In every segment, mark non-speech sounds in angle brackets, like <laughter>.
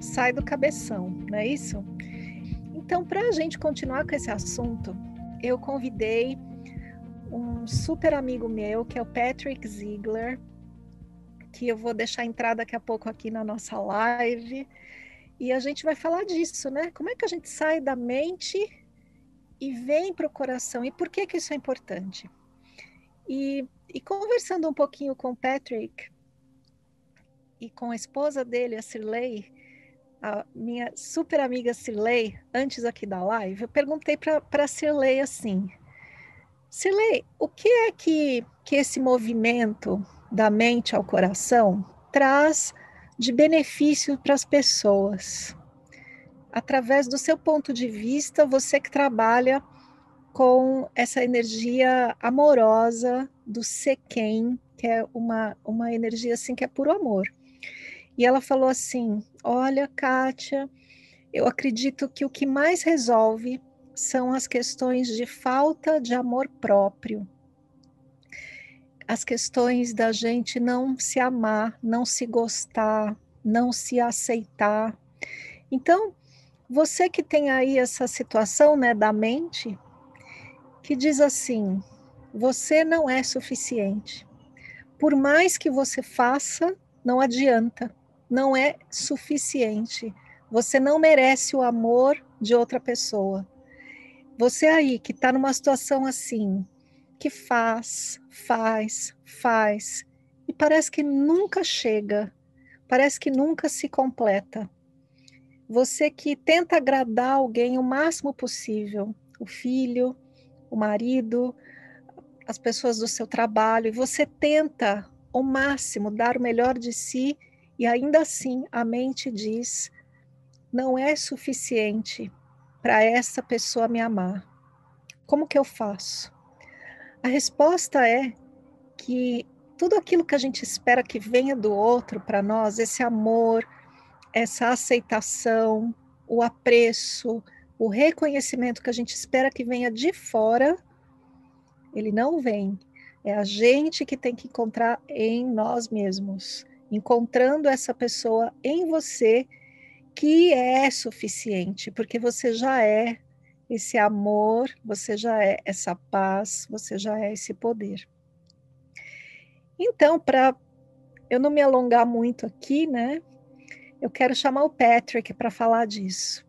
sai do cabeção, não é isso? Então, para a gente continuar com esse assunto, eu convidei um super amigo meu, que é o Patrick Ziegler, que eu vou deixar entrar daqui a pouco aqui na nossa live. E a gente vai falar disso, né? Como é que a gente sai da mente e vem para o coração? E por que, que isso é importante? E, e conversando um pouquinho com o Patrick e com a esposa dele, a Cirlei, a minha super amiga Cirlei, antes aqui da live, eu perguntei para Cirlei assim: Cirlei, o que é que, que esse movimento da mente ao coração traz de benefício para as pessoas? Através do seu ponto de vista, você que trabalha com essa energia amorosa do Sequem, que é uma, uma energia assim que é puro amor. E ela falou assim: Olha, Kátia, eu acredito que o que mais resolve são as questões de falta de amor próprio. As questões da gente não se amar, não se gostar, não se aceitar. Então, você que tem aí essa situação, né, da mente, que diz assim: você não é suficiente. Por mais que você faça, não adianta não é suficiente. Você não merece o amor de outra pessoa. Você aí que está numa situação assim, que faz, faz, faz, e parece que nunca chega, parece que nunca se completa. Você que tenta agradar alguém o máximo possível, o filho, o marido, as pessoas do seu trabalho, e você tenta ao máximo dar o melhor de si e ainda assim, a mente diz: não é suficiente para essa pessoa me amar. Como que eu faço? A resposta é que tudo aquilo que a gente espera que venha do outro para nós, esse amor, essa aceitação, o apreço, o reconhecimento que a gente espera que venha de fora, ele não vem. É a gente que tem que encontrar em nós mesmos encontrando essa pessoa em você que é suficiente, porque você já é esse amor, você já é essa paz, você já é esse poder. Então, para eu não me alongar muito aqui, né? Eu quero chamar o Patrick para falar disso.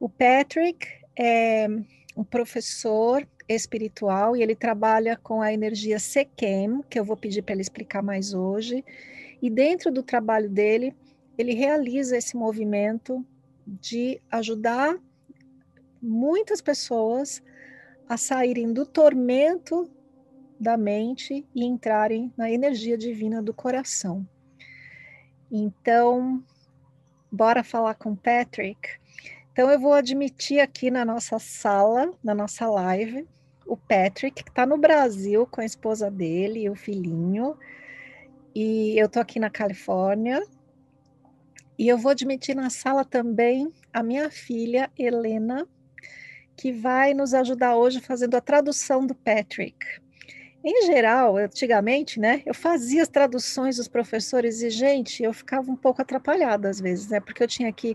O Patrick é um professor espiritual e ele trabalha com a energia Sekem, que eu vou pedir para ele explicar mais hoje. E dentro do trabalho dele, ele realiza esse movimento de ajudar muitas pessoas a saírem do tormento da mente e entrarem na energia divina do coração. Então, bora falar com Patrick. Então, eu vou admitir aqui na nossa sala, na nossa live, o Patrick, que está no Brasil com a esposa dele e o filhinho. E eu tô aqui na Califórnia. E eu vou admitir na sala também a minha filha Helena, que vai nos ajudar hoje fazendo a tradução do Patrick. Em geral, antigamente, né, eu fazia as traduções dos professores e, gente, eu ficava um pouco atrapalhada às vezes, né, porque eu tinha que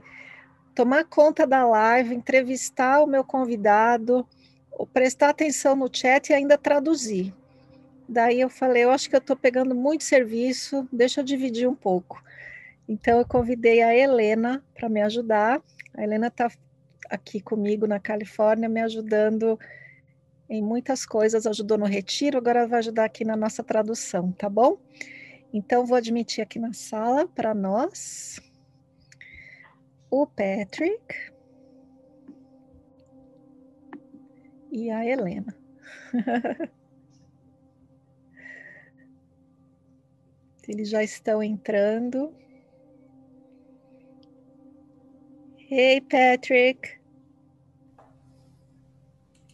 tomar conta da live, entrevistar o meu convidado, prestar atenção no chat e ainda traduzir. Daí eu falei, eu acho que eu estou pegando muito serviço, deixa eu dividir um pouco. Então eu convidei a Helena para me ajudar. A Helena está aqui comigo na Califórnia, me ajudando em muitas coisas, ajudou no retiro, agora vai ajudar aqui na nossa tradução, tá bom? Então vou admitir aqui na sala para nós o Patrick e a Helena. <laughs> Eles já estão entrando. Hey, Patrick.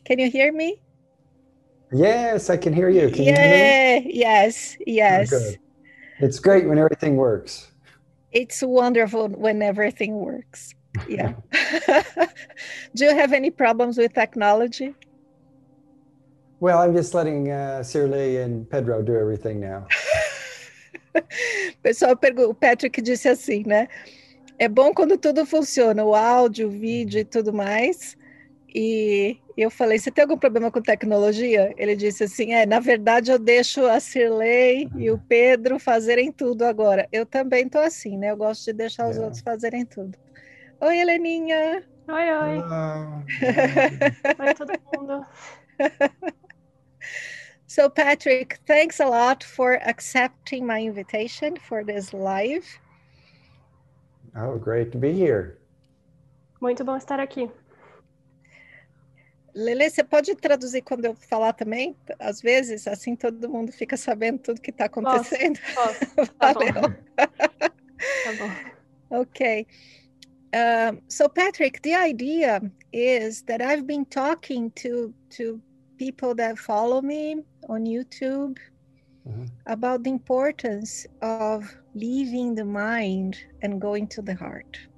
Can you hear me? Yes, I can hear you. Can you hear yeah, yes, yes. Oh. It's great when everything works. It's wonderful when everything works. Yeah. <laughs> <laughs> Do you have any problems with technology? Well, I'm just letting uh, Sirley and Pedro do everything now. <laughs> <laughs> Pessoal, pergu- o Patrick disse assim, né? É bom quando tudo funciona, o áudio, o vídeo e tudo mais. E eu falei, você tem algum problema com tecnologia? Ele disse assim, é, na verdade eu deixo a Cirlei e o Pedro fazerem tudo agora. Eu também tô assim, né? Eu gosto de deixar os É. outros fazerem tudo. Oi, Heleninha! Oi, oi. Oh, Oi, todo mundo. <laughs> So, Patrick, thanks a lot for accepting my invitation for this live. oh, great to be here. Muito bom estar aqui. Lele, você pode traduzir quando eu falar também? Às vezes, assim todo mundo fica sabendo tudo que está acontecendo. Posso? <laughs> Tá bom. Valeu. Tá bom. Okay. Um, so, Patrick, the idea is that I've been talking to to people that follow me on YouTube Mhm. about the importance of leaving the mind and going to the heart.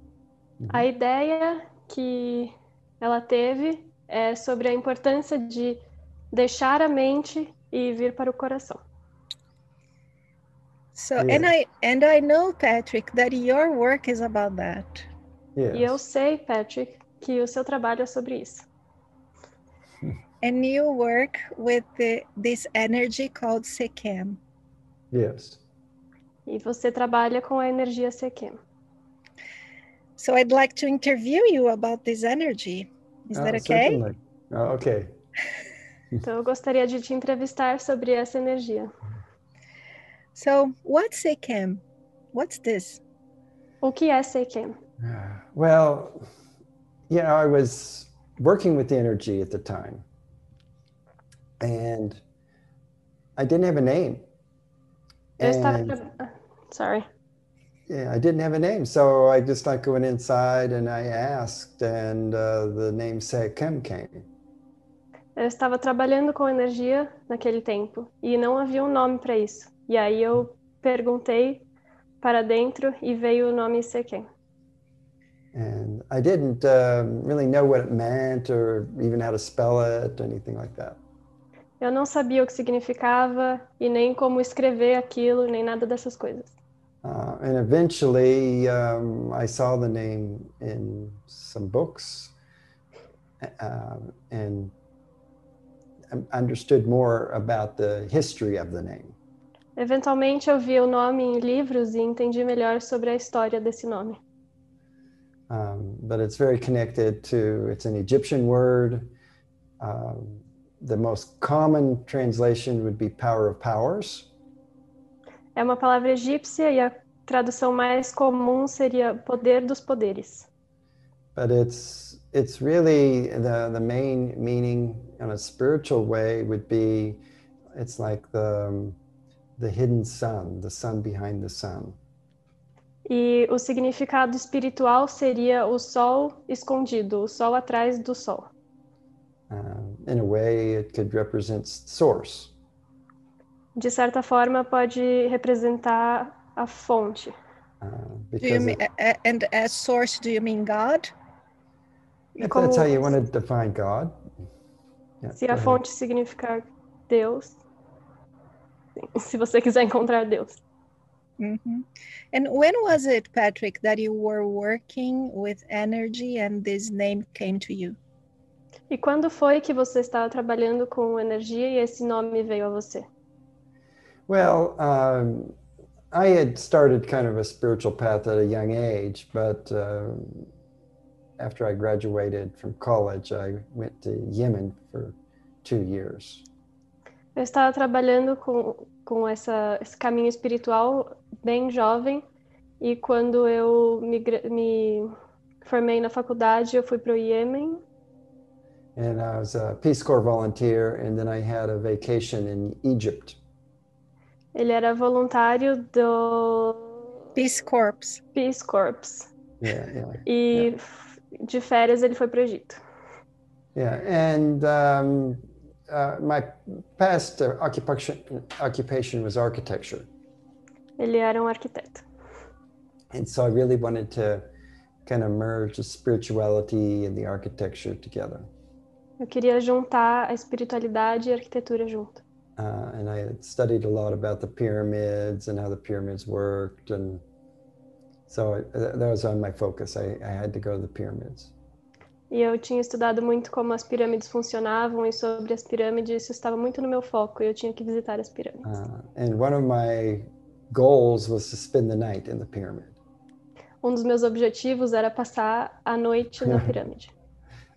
A ideia que ela teve é sobre a importância de deixar a mente e vir para o coração. So, and I and I know, Patrick, that your work is about that. Yes. E eu sei, Patrick, que o seu trabalho é sobre isso. And you work with the, this energy called Sekhem. Yes. E você trabalha com a energia Sequem. So I'd like to interview you about this energy. Is Oh, that okay? certainly. Oh, okay. <laughs> Então eu gostaria de te entrevistar sobre essa energia. So what's Sekhem? What's this? O que é Sequem? Uh, Well, you know, I was working with the energy at the time, and I didn't have a name. And ah, Sorry. yeah, I didn't have a name, so I just like went inside and I asked, and uh, the name Sekem came. Eu estava trabalhando com energia naquele tempo e não havia um nome para isso. E aí eu perguntei para dentro e veio o nome Sequem. And I didn't um, really know what it meant or even how to spell it, anything like that. Eu não sabia o que significava e nem como escrever aquilo, nem nada dessas coisas. Uh, and eventually, um, I saw the name in some books uh, and understood more about the history of the name. Eventualmente eu vi o nome em livros e entendi melhor sobre a história desse nome. Um, but it's very connected to, it's an Egyptian word. Um, the most common translation would be power of powers. É uma palavra egípcia e a tradução mais comum seria poder dos poderes. but it's it's really the the main meaning in a spiritual way would be it's like the the hidden sun the sun behind the sun E o significado espiritual seria o sol escondido, o sol atrás do sol. Um, in a way it could represent source De certa forma, pode representar a fonte. uh, Do you mean, it- and as source, do you mean God? if como- that's how you want to define god yeah, Se a ahead. fonte significar Deus, <laughs> se você quiser encontrar Deus. Mhm. And when was it, Patrick, that you were working with energy and this name came to you? E quando foi que você estava trabalhando com energia e esse nome veio a você? well um, i had started kind of a spiritual path at a young age but um, after i graduated from college i went to yemen for two years Eu estava trabalhando com, com essa, esse caminho espiritual bem jovem e quando eu me, me formei na faculdade, eu fui para o Iêmen and I was a Peace Corps volunteer, and then I had a vacation in Egypt. Ele era voluntário do Peace Corps. Peace Corps Yeah, yeah. e de férias ele foi para o Egito. Yeah, and um, uh, my past uh, occupation occupation was architecture, Ele era um arquiteto. and so I really wanted to kind of merge the spirituality and the architecture together. Eu queria juntar a espiritualidade e a arquitetura junto. Uh, and I studied a lot about the pyramids and how the pyramids worked, and so I, that was on my focus. I, I had to go to the pyramids. E eu tinha estudado muito como as pirâmides funcionavam e sobre as pirâmides, isso estava muito no meu foco, eu tinha que visitar as pirâmides. Uh, and one of my goals was to spend the night in the pyramid. Um dos meus objetivos era passar a noite na <laughs> pirâmide.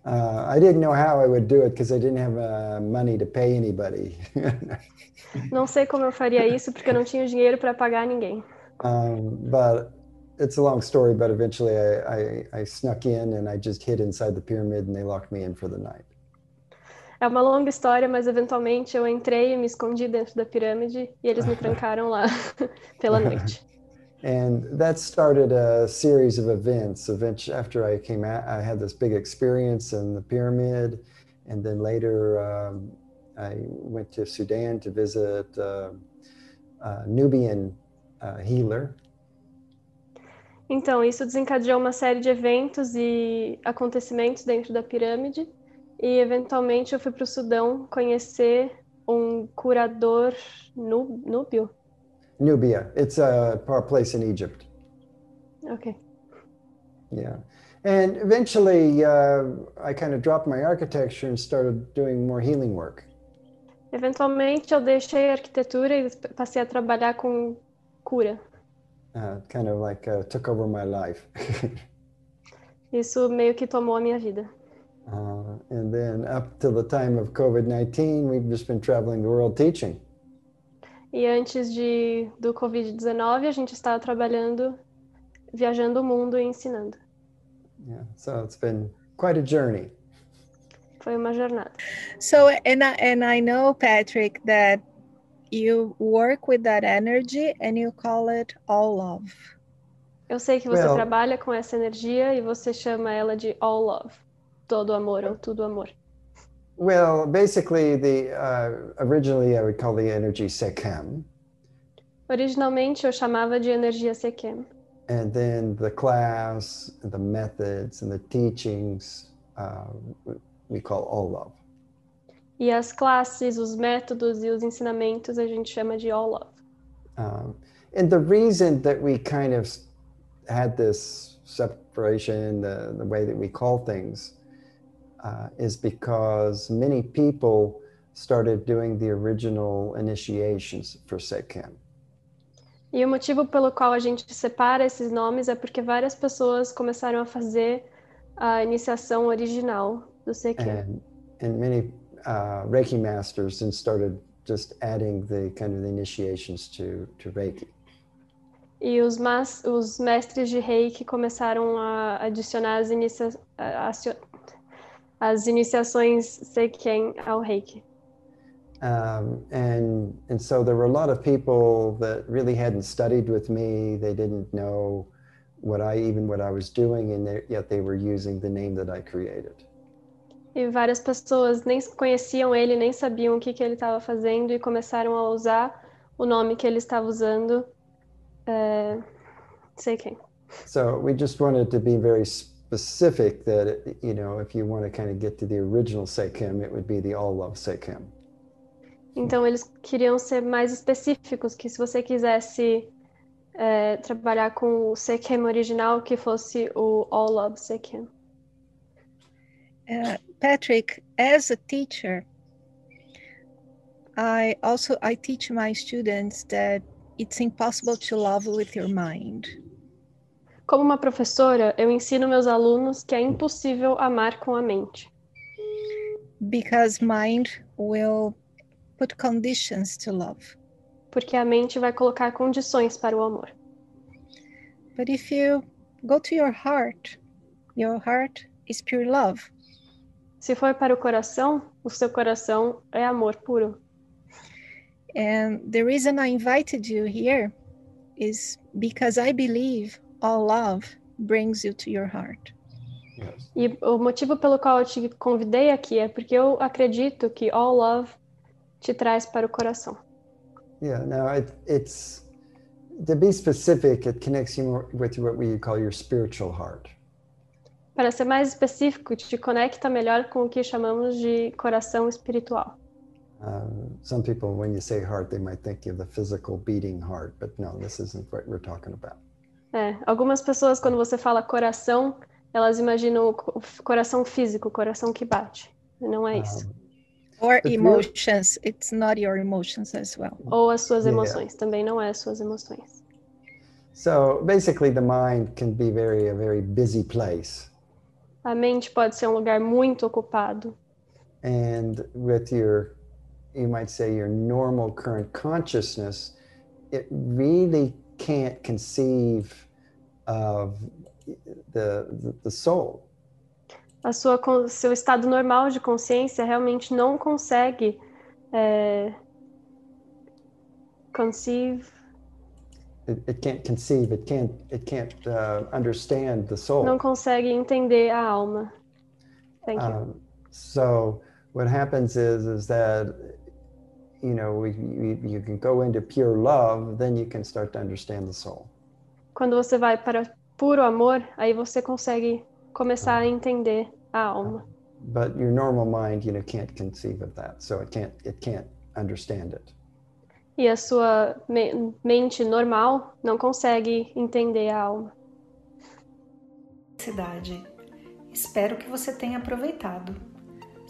Uh, I didn't know how I would do it because I didn't have uh, money to pay anybody. <laughs> Não sei como eu faria isso porque eu não tinha dinheiro para pagar ninguém. um, but it's a long story. But eventually, I, I, I snuck in and I just hid inside the pyramid, and they locked me in for the night. É uma longa história, mas eventualmente eu entrei e me escondi dentro da pirâmide e eles me <laughs> trancaram lá <laughs> pela noite. And that started a series of events. Eventually, after I came out, I had this big experience in the pyramid, and then later um, I went to Sudan to visit uh, a Nubian uh, healer. Então, isso desencadeou uma série de eventos e acontecimentos dentro da pirâmide. E, eventualmente, eu fui para o Sudão conhecer um curador nú- núbio. Nubia. It's a place in Egypt. Ok. Yeah. And eventually, uh, I kind of dropped my architecture and started doing more healing work. Eventualmente, eu deixei a arquitetura e passei a trabalhar com cura. Uh, kind of like uh, took over my life. <laughs> Isso meio que tomou a minha vida. Uh, and then up till the time of COVID 19, we've just been traveling the world teaching. E antes de, do Covid-19, a gente estava trabalhando, viajando o mundo e ensinando. Yeah. So it's been quite a journey. Foi uma jornada. So, and I, and I know, Patrick, that you work with that energy and you call it all love. Eu sei que você Well- trabalha com essa energia e você chama ela de all love. Todo amor ou tudo amor. Well, basically, the uh, originally I would call the energy Sekhem, Originalmente eu chamava de energia Sekem. and then the class, the methods, and the teachings uh, we call all love. E as classes, os métodos e os ensinamentos a gente chama de all love. Um, and the reason that we kind of had this separation, the, the way that we call things, uh, is because many people started doing the original initiations for Sekhem. E o motivo pelo qual a gente separa esses nomes é porque várias pessoas começaram a fazer a iniciação original do Sekem. And, and many uh, Reiki masters then started just adding the kind of the initiations to, to Reiki. E os, mas, os mestres de reiki começaram a adicionar as, inicia, a- acio- as iniciações Seiken ao reiki. Um, and and so there were a lot of people that really hadn't studied with me. They didn't know what I even what I was doing, and they, yet they were using the name that I created. E várias pessoas nem conheciam ele, nem sabiam o que, que ele estava fazendo e começaram a usar o nome que ele estava usando, é, Seiken. So we just wanted to be very specific that you know if you want to kind of get to the original Sekhem, it would be the All Love Sekhem. Então eles queriam ser mais específicos, que se você quisesse é, trabalhar com o Seiken original, que fosse o All Love Seiken. Uh, Patrick, as a teacher, I also I teach my students that it's impossible to love with your mind. Como uma professora, eu ensino meus alunos que é impossível amar com a mente, because mind will put conditions to love. porque a mente vai colocar condições para o amor. But if you go to your heart, your heart is pure love. Se for para o coração, o seu coração é amor puro. And the reason I invited you here is because I believe all love brings you to your heart. Yes. E o motivo pelo qual eu te convidei aqui é porque eu acredito que all love te traz para o coração. Yeah, now it, it's to be specific, it connects you with what we call your spiritual heart. Para ser mais específico, te conecta melhor com o que chamamos de coração espiritual. Um, some people, when you say heart, they might think of the physical beating heart, but no, this isn't what we're talking about. É, algumas pessoas, quando você fala coração, elas imaginam o coração físico, o coração que bate. Não é isso. Um, Or emotions, it's not your emotions as well. Ou as suas emoções, yeah. também não é as suas emoções. So basically the mind can be very a very busy place. A mente pode ser um lugar muito ocupado. And with your you might say your normal current consciousness, it really can't conceive of the, the, soul. A sua seu estado normal de consciência realmente não consegue é, conceive It, it, can't conceive, it can't, it can't uh, understand the soul. Não consegue entender a alma. Thank you. Um, so what happens is, is that, you know, we, you, you can go into pure love, then you can start to understand the soul. Quando você vai para puro amor, aí você consegue começar a entender a alma. But your normal mind, you know, can't conceive of that, so it can't, it can't understand it e a sua mente normal não consegue entender a alma. Cidade. Espero que você tenha aproveitado.